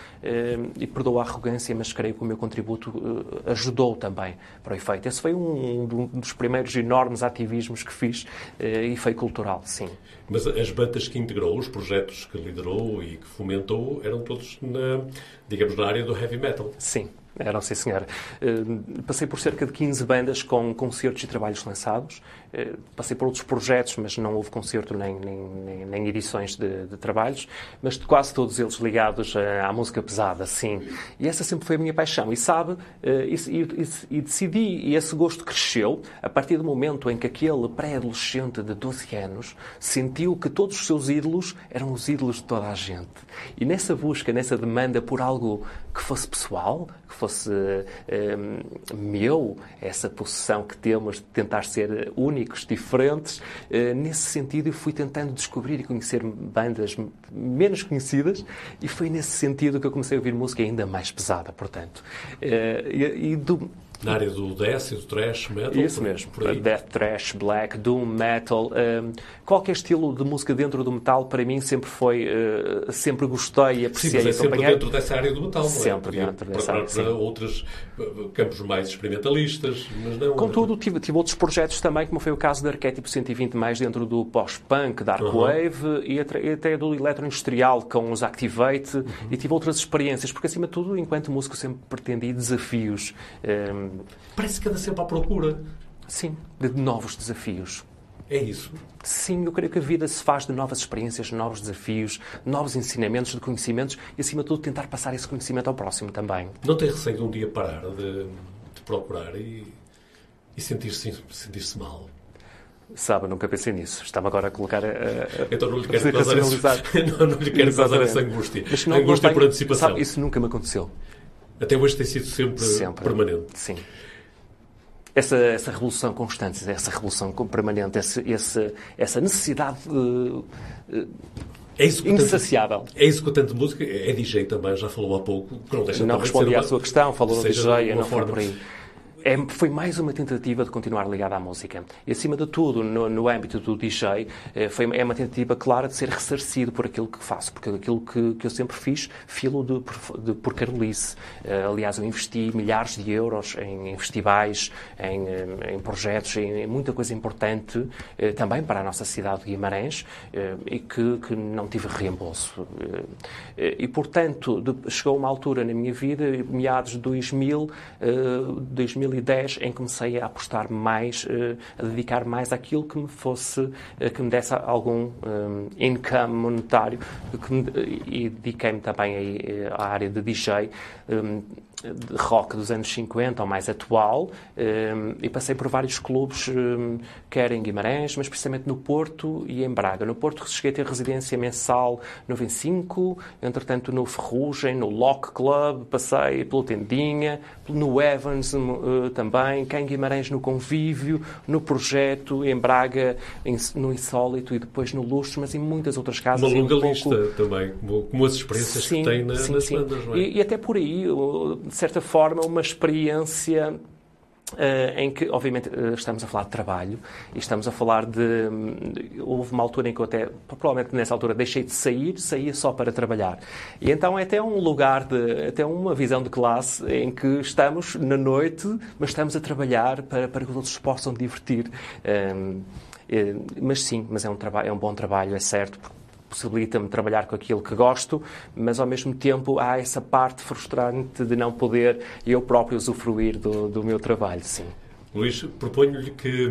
S2: e perdoa a arrogância, mas creio que o meu contributo uh, ajudou também para o efeito. Esse foi um, dos primeiros enormes ativismos que fiz e foi cultural, sim.
S1: Mas as bandas que integrou, os projetos que liderou e que fomentou, eram todos, na, digamos, na área do heavy metal?
S2: Sim, eram, sim, senhora. Uh, passei por cerca de 15 bandas com concertos e trabalhos lançados. Uh, passei por outros projetos, mas não houve concerto nem, nem, nem edições de, de, trabalhos, mas quase todos eles ligados à, à, música pesada, sim. E essa sempre foi a minha paixão. E sabe, uh, e, e, e, decidi, e esse gosto cresceu a partir do momento em que aquele pré-adolescente de 12 anos sentiu que todos os seus ídolos eram os ídolos de toda a gente. E nessa busca, nessa demanda por algo que fosse pessoal, que fosse meu, essa possessão que temos de tentar ser únicos, diferentes. Uh, nesse sentido, eu fui tentando descobrir e conhecer bandas menos conhecidas e foi nesse sentido que eu comecei a ouvir música ainda mais pesada, portanto. Uh, e, e do,
S1: na área do death e do thrash metal?
S2: Isso por, mesmo. Por death, thrash, black, doom, metal. Um, qualquer estilo de música dentro do metal, para mim, sempre foi... Uh, sempre gostei e apreciei
S1: Sim, mas é sempre dentro dessa área do metal,
S2: sempre não é? dentro dessa área,
S1: para outros eh, campos mais experimentalistas, mas não...
S2: Contudo, tive, tive outros projetos também, como foi o caso do Arquétipo 120, mais dentro do post-punk, dark uhum. wave e até do eletroindustrial com os Activate uhum. e tive outras experiências, porque acima de tudo, enquanto músico, sempre pretendi desafios. Um,
S1: Parece que anda sempre à procura.
S2: Sim, de novos desafios.
S1: É isso?
S2: Sim, eu creio que a vida se faz de novas experiências, novos desafios, novos ensinamentos, de conhecimentos e, acima de tudo, tentar passar esse conhecimento ao próximo também.
S1: Não tem receio de um dia parar de, de procurar e, e sentir-se sentir mal?
S2: Sabe, nunca pensei nisso. Estava agora a colocar. Uh,
S1: então não lhe quero causar, esse, não, não lhe quero causar essa angústia. Mas não, angústia não por antecipação.
S2: Sabe, isso nunca me aconteceu.
S1: Até hoje tem sido sempre, sempre. permanente.
S2: Sim essa, essa revolução constante, essa revolução permanente, esse, esse, essa necessidade uh,
S1: é isso
S2: insaciável.
S1: É isso que o tanto música é DJ também, já falou há pouco.
S2: Não deixa não respondi à sua questão, falou do DJ, não foi por aí é, foi mais uma tentativa de continuar ligado à música. E, acima de tudo, no, no âmbito do DJ, é, foi, é uma tentativa clara de ser ressarcido por aquilo que faço, porque aquilo que, que eu sempre fiz, filo de, de, por Carolice. É, aliás, eu investi milhares de euros em, em festivais, em, em projetos, em, em, muita coisa importante, é, também para a nossa cidade de Guimarães, é, e que, que, não tive reembolso. E, portanto, de, chegou uma altura na minha vida, meados de 2000, 2000 2010 em que comecei a apostar mais, eh, a dedicar mais àquilo que me fosse, eh, que me desse algum um, eh, income monetário e dediquei-me também à área de DJ. De rock dos anos 50 ou mais atual um, e passei por vários clubes, um, quer em Guimarães, mas precisamente no Porto e em Braga. No Porto cheguei a ter residência mensal no 25, entretanto no Ferrugem, no Lock Club, passei pelo Tendinha, no Evans uh, também, cá em Guimarães no Convívio, no Projeto, em Braga no Insólito e depois no Luxo, mas em muitas outras casas.
S1: Uma longa um lista pouco... também, como, como, as experiências sim, que tem na, sim, nas sim. bandas, não é?
S2: E, e até por aí de certa forma, uma experiência Uh, em que, obviamente, uh, estamos a falar de trabalho e estamos a falar de. Um, houve uma altura em que eu até, provavelmente nessa altura, deixei de sair, saía só para trabalhar. E então é até um lugar, de, até uma visão de classe em que estamos na noite, mas estamos a trabalhar para, para que os outros possam divertir. Um, eh, mas sim, mas é um, trabalho, é um bom trabalho, é certo, possibilita-me trabalhar com aquilo que gosto, mas ao mesmo tempo há essa parte frustrante de não poder eu próprio usufruir do, do meu trabalho, sim.
S1: Luís, proponho-lhe que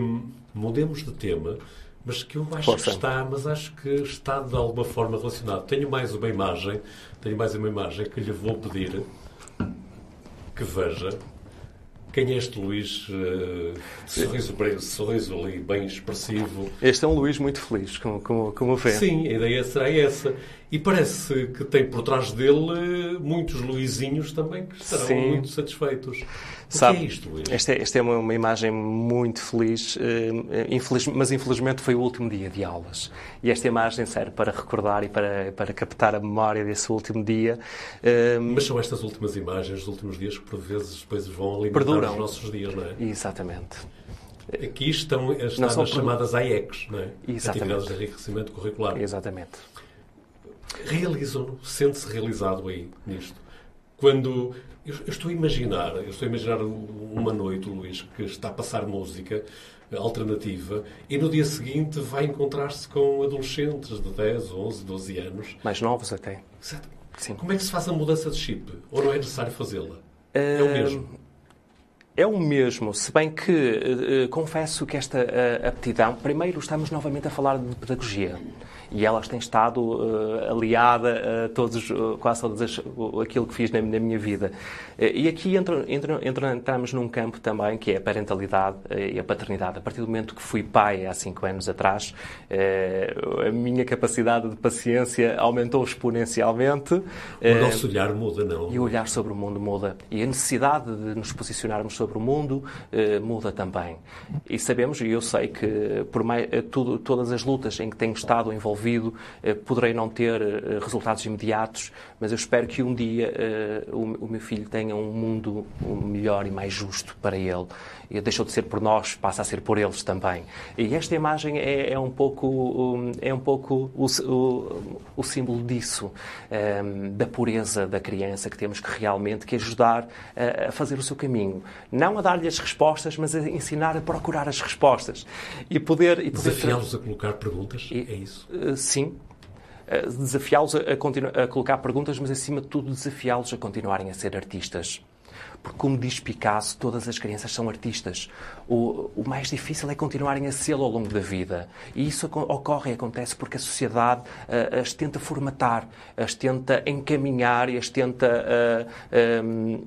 S1: mudemos de tema, mas que eu acho Força. que está, mas acho que está de alguma forma relacionado. Tenho mais uma imagem, tenho mais uma imagem que lhe vou pedir que veja quem é este Luís? Uh, sorriso, sorriso ali bem expressivo.
S2: Este é um Luís muito feliz, como, como, como vê.
S1: Sim, a ideia será essa. E parece que tem por trás dele muitos Luizinhos também que estarão Sim. muito satisfeitos. O Sabe, que é isto, Luís?
S2: Esta é, esta é uma, uma, imagem muito feliz, uh, infeliz, mas infelizmente foi o último dia de aulas. E esta imagem serve para recordar e para, para captar a memória desse último dia.
S1: Mas são estas últimas imagens, os últimos dias, que por vezes depois vão alimentar perduram. os nossos dias, não é?
S2: Exatamente.
S1: Aqui estão, estão nas chamadas AECs, não é?
S2: Exatamente.
S1: Atividades de enriquecimento curricular.
S2: Exatamente
S1: realizam, sente-se realizado aí nisto. Quando eu, eu, estou a imaginar, eu estou a imaginar uma noite, Luís, que está a passar música alternativa e no dia seguinte vai encontrar-se com adolescentes de 10, 11, 12 anos.
S2: Mais novos até.
S1: Exato. Sim. Como é que se faz a mudança de chip? Ou não é necessário fazê-la? É o mesmo?
S2: É o mesmo, se bem que uh, confesso que esta uh, aptidão, primeiro estamos novamente a falar de pedagogia e elas têm estado uh, aliada a todos, uh, quase todas as, aquilo que fiz na, na minha vida. e aqui entra, entra, entramos num campo também que é a parentalidade e a paternidade. A partir do momento que fui pai há cinco anos atrás, a minha capacidade de paciência aumentou exponencialmente.
S1: O nosso olhar muda, não?
S2: E o olhar sobre o mundo muda. E a necessidade de nos posicionarmos sobre o mundo muda também. E sabemos, e eu sei que por mais, tudo, todas as lutas em que tenho estado envolvido envolvido, eh, poderei não ter eh, resultados imediatos, mas eu espero que um dia eh, o meu filho tenha um mundo melhor e mais justo para ele. E deixou de ser por nós, passa a ser por eles também. E esta imagem é, é um pouco, é um pouco o, o, o símbolo disso, um, da pureza da criança, que temos que realmente que ajudar a, a fazer o seu caminho. Não a dar-lhe as respostas, mas a ensinar a procurar as respostas. E poder... E
S1: poder Desafiá-los a colocar perguntas, e, é isso?
S2: Sim, desafiá-los a, a, colocar perguntas, mas acima de tudo desafiá-los a continuarem a ser artistas. Porque, como diz Picasso, todas as crianças são artistas. O, o mais difícil é continuarem a ser ao longo da vida. E isso ocorre e acontece porque a sociedade uh, as tenta formatar, as tenta encaminhar e as tenta uh,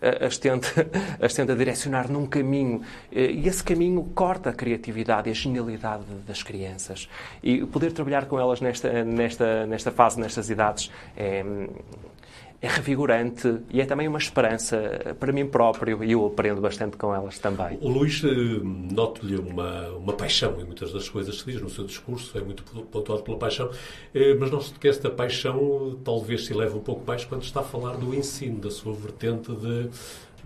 S2: as tenta, as tenta direcionar num caminho. E esse caminho corta a criatividade e a genialidade das crianças. E poder trabalhar com elas nesta, nesta, nesta fase, nestas idades, é, é revigorante e é também uma esperança para mim próprio e eu aprendo bastante com elas também.
S1: O Luís, eh, noto-lhe uma, uma paixão em muitas das coisas que diz no seu discurso, é muito pontuado pela paixão, eh, mas noto que esta paixão talvez se leve um pouco mais quando está a falar do ensino, da sua vertente de,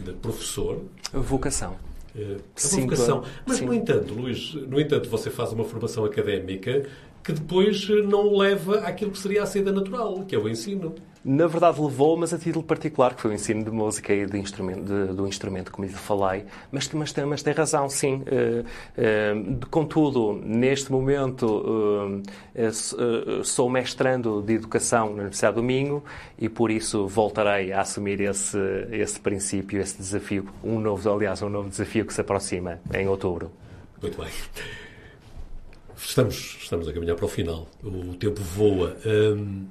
S1: de professor.
S2: Vocação.
S1: É uma vocação. Mas, sim. no entanto, Luís, no entanto, você faz uma formação académica que depois não leva àquilo que seria a saída natural, que é o ensino.
S2: Na verdade levou, mas a título particular, que foi o ensino de música e de instrumento, de, do instrumento, como lhe falei. Mas, mas, tem, mas tem razão, sim. Uh, uh, contudo, neste momento uh, sou mestrando de Educação na Universidade do Minho e por isso voltarei a assumir esse, esse princípio, esse desafio. Um novo, aliás, um novo desafio que se aproxima em outubro.
S1: Muito bem. Estamos, estamos a caminhar para o final. O tempo voa. Um,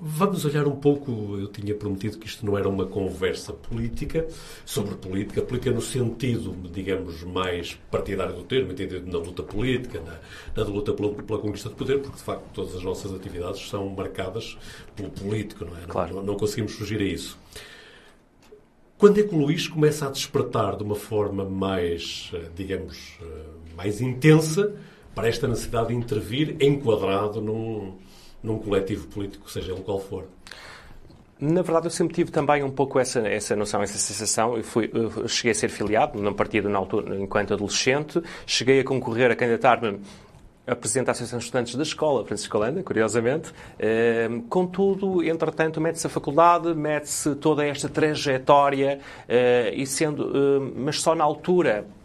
S1: vamos olhar um pouco. Eu tinha prometido que isto não era uma conversa política sobre política, política no sentido, digamos, mais partidário do termo, entendido na luta política, na, na luta pela, pela, conquista de poder, porque de facto todas as nossas atividades são marcadas pelo político, não é?
S2: Claro.
S1: Não, não conseguimos fugir a isso. Quando é que o Luís começa a despertar de uma forma mais, eh, digamos, eh, mais intensa para esta necessidade de intervir enquadrado num, num coletivo político, seja ele qual for.
S2: Na verdade, eu sempre tive também um pouco essa, essa noção, essa sensação. Eu, fui, eu cheguei a ser filiado num partido na altura, enquanto adolescente. Cheguei a concorrer, a candidatar-me a presidente da Associação de Estudantes da Escola, Francisco Holanda, curiosamente. Ehm, contudo, entretanto, mete-se a faculdade, mete-se toda esta trajetória, eh, e sendo, eh, mas só na altura uh,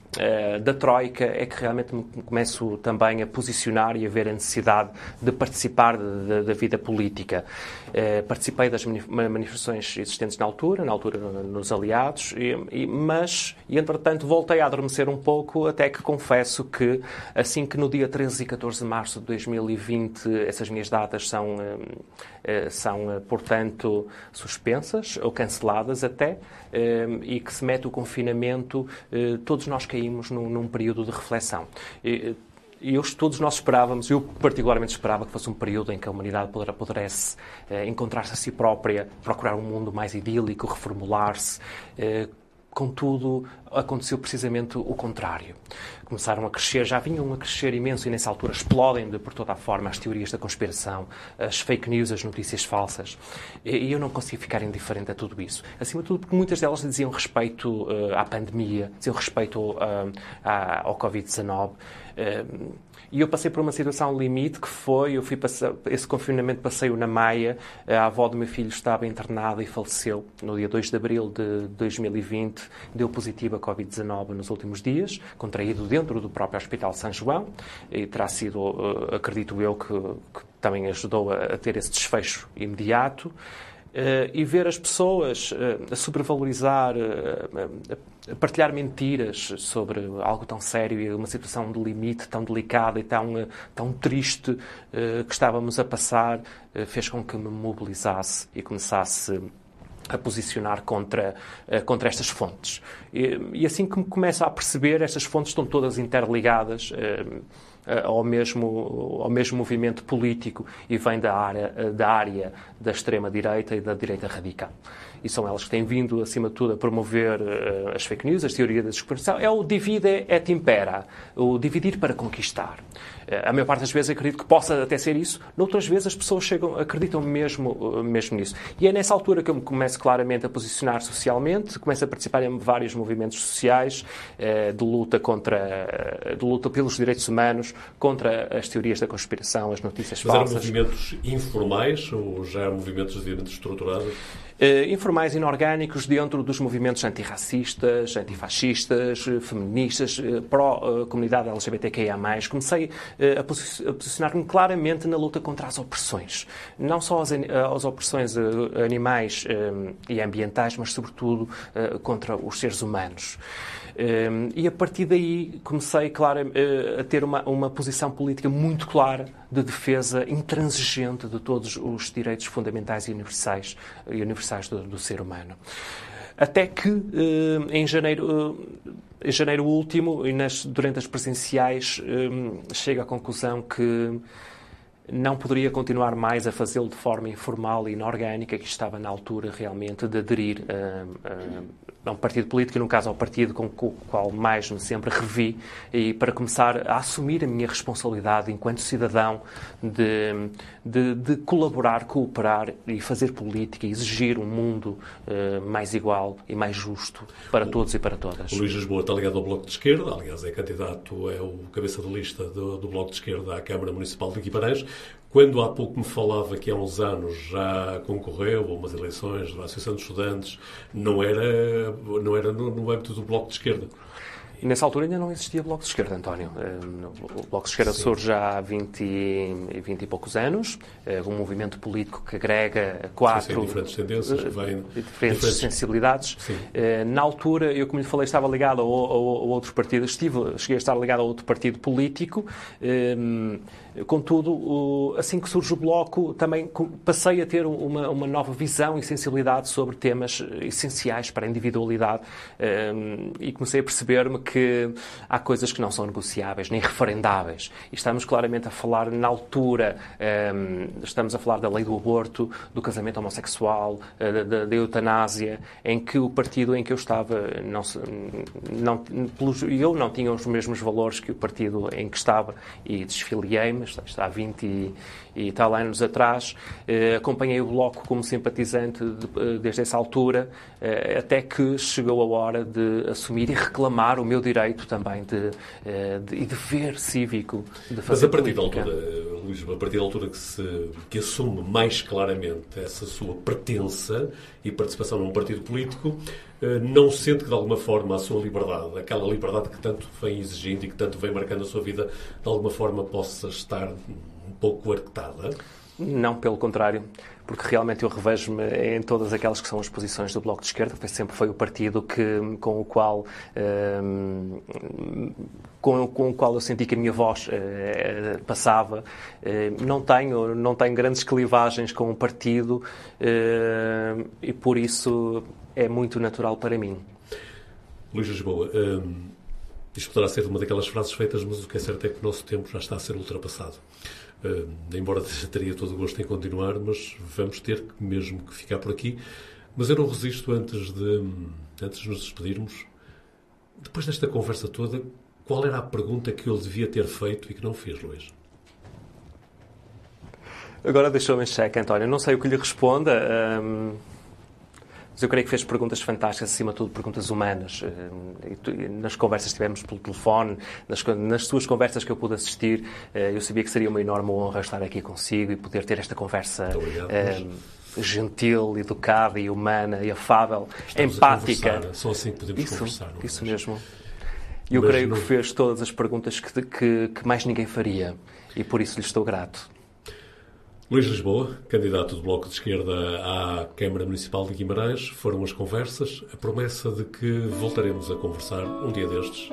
S2: da Troika é que realmente me começo também a posicionar e a ver a necessidade de participar da vida política. Uh, participei das manifestações existentes na altura, na altura nos aliados, e, mas, e entretanto, voltei a adormecer um pouco, até que confesso que, assim que no dia 13 e 14 de março de 2020 essas minhas datas são, uh, são portanto, suspensas ou canceladas até, e que se mete o confinamento, todos nós caímos num, num período de reflexão. E, e todos nós esperávamos, eu particularmente esperava que fosse um período em que a humanidade pudesse eh, encontrar-se a si própria, procurar um mundo mais idílico, reformular-se, eh, Contudo, aconteceu precisamente o contrário. Começaram a crescer, já vinham a crescer imenso e nessa altura explodem de por toda a forma as teorias da conspiração, as fake news, as notícias falsas. E eu não consigo ficar indiferente a tudo isso. Acima de tudo, porque muitas delas diziam respeito uh, à pandemia, diziam respeito uh, ao Covid-19. Uh, e eu passei por uma situação limite que foi, eu fui passar, esse confinamento passei-o na Maia, a avó do meu filho estava internada e faleceu no dia 2 de abril de 2020, deu positivo a Covid-19 nos últimos dias, contraído dentro do próprio Hospital São João, e terá sido, eh, acredito eu, que, que também ajudou a, a ter esse desfecho imediato. Uh, e ver as pessoas uh, a sobrevalorizar, uh, partilhar mentiras sobre algo tão sério e uma situação de limite tão delicada e tão, tão triste que estávamos a passar, fez com que me mobilizasse e começasse a posicionar contra, contra estas fontes. E, e assim que me começo a perceber, estas fontes estão todas interligadas eh, ao mesmo, ao mesmo movimento político e vem da área, eh, da área da extrema-direita e da direita radical. E são elas que têm vindo, acima de tudo, a promover uh, as fake news, as teorias da desconspiração. É o divide et impera, o dividir para conquistar. Uh, a maior parte das vezes acredito que possa até ser isso, noutras vezes as pessoas chegam, acreditam mesmo, uh, mesmo nisso. E é nessa altura que eu me começo claramente a posicionar socialmente, começo a participar em vários movimentos sociais de luta contra, de luta pelos direitos humanos, contra as teorias da conspiração, as notícias
S1: Mas
S2: falsas.
S1: Mas eram movimentos informais ou já movimentos devidamente estruturados?
S2: Uh, informais inorgânicos dentro dos movimentos antirracistas, antifascistas, feministas, uh, pró-comunidade LGBTQIA+. Comecei a posicionar-me claramente na luta contra as opressões. Não só as, as opressões animais e ambientais, mas, sobretudo, contra os seres humanos. Ehm, e a partir daí comecei, claro, eh, a ter uma, uma posição política muito clara de defesa intransigente de todos os direitos fundamentais e universais, e universais do, do ser humano. Até que, eh, em janeiro, eh, em janeiro último, e nas, durante as presenciais, chego à conclusão que não poderia continuar mais a fazê-lo de forma informal e inorgânica, que estava na altura realmente de aderir a, a, a, um partido político, e no caso ao partido com o qual mais me sempre revi, e para começar a assumir a minha responsabilidade enquanto cidadão de, de, de colaborar, cooperar e fazer política, e exigir um mundo uh, mais igual e mais justo para o, todos e para todas.
S1: O Luís Lisboa está ligado ao Bloco de Esquerda, aliás é candidato, é o cabeça de lista do, do Bloco de Esquerda à Câmara Municipal de Guimarães. Quando há pouco me falava que há uns anos já concorreu a umas eleições da Associação de Estudantes, não era, não era no, no âmbito do Bloco de Esquerda.
S2: E nessa altura ainda não existia Bloco de Esquerda, António. Ehm, o Bloco de Esquerda Sim. surge há 20, 20 e poucos anos, é um movimento político que agrega quatro...
S1: Sim, diferentes tendências, que vêm...
S2: Diferentes, diferentes sensibilidades. Sim. Eh, na altura, eu, como lhe falei, estava ligado a, a, a outro partido, estive, cheguei a estar ligado a outro partido político, ehm, Contudo, assim que surge o Bloco, também passei a ter uma, uma nova visão e sensibilidade sobre temas essenciais para a individualidade ehm, e comecei a perceber-me que há coisas que não são negociáveis nem referendáveis. E estamos claramente a falar na altura, ehm, estamos a falar da lei do aborto, do casamento homossexual, eh, da, da eutanásia, em que o partido em que eu estava, não, não, eu não tinha os mesmos valores que o partido em que estava e desfiliei-me está há 20 e, e tal anos atrás. Eh, acompanhei o Bloco como simpatizante eh, desde essa altura, eh, até que chegou a hora de assumir e reclamar o meu direito também de, de, e dever cívico de fazer
S1: Mas a partir
S2: política.
S1: da altura, Luís, a partir da altura que, se, que assume mais claramente essa sua pertença e participação num partido político, não sente que de alguma forma a sua liberdade, aquela liberdade que tanto vem exigindo e que tanto vem marcando a sua vida, de alguma forma possa estar um pouco arquetada?
S2: Não, pelo contrário, porque realmente eu revejo-me em todas aquelas que são as posições do Bloco de Esquerda, que sempre foi o partido que, com o qual um, com, com, o qual eu senti que a minha voz uh, passava. Uh, não tenho não tenho grandes clivagens com o partido uh, e por isso é muito natural para mim.
S1: Luís Lisboa, um, isto poderá ser uma daquelas frases feitas, mas o que é certo é que o nosso tempo já está a ser ultrapassado. Uh, embora teria todo o gosto em continuar, mas vamos ter mesmo que ficar por aqui. Mas eu não resisto antes de, antes de nos despedirmos. Depois desta conversa toda, qual era a pergunta que eu devia ter feito e que não fez, Luís?
S2: Agora deixou-me em xeque, António. Não sei o que lhe responda. Um... Mas eu creio que fez perguntas fantásticas, acima de tudo perguntas humanas. Eh, nas conversas que tivemos pelo telefone, nas, nas suas conversas que eu pude assistir, eh, eu sabia que seria uma enorme honra estar aqui consigo e poder ter esta conversa
S1: obrigado,
S2: gentil, educada e humana e afável, Estamos empática.
S1: Só assim que podemos
S2: isso,
S1: conversar.
S2: Não é isso mesmo. E eu Mas creio não... que fez todas as perguntas que, que, que mais ninguém faria e por isso lhe estou grato.
S1: Luís Lisboa, candidato do Bloco de Esquerda à Câmara Municipal de Guimarães, foram as conversas, a promessa de que voltaremos a conversar um dia destes,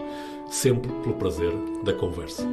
S1: sempre pelo prazer da conversa.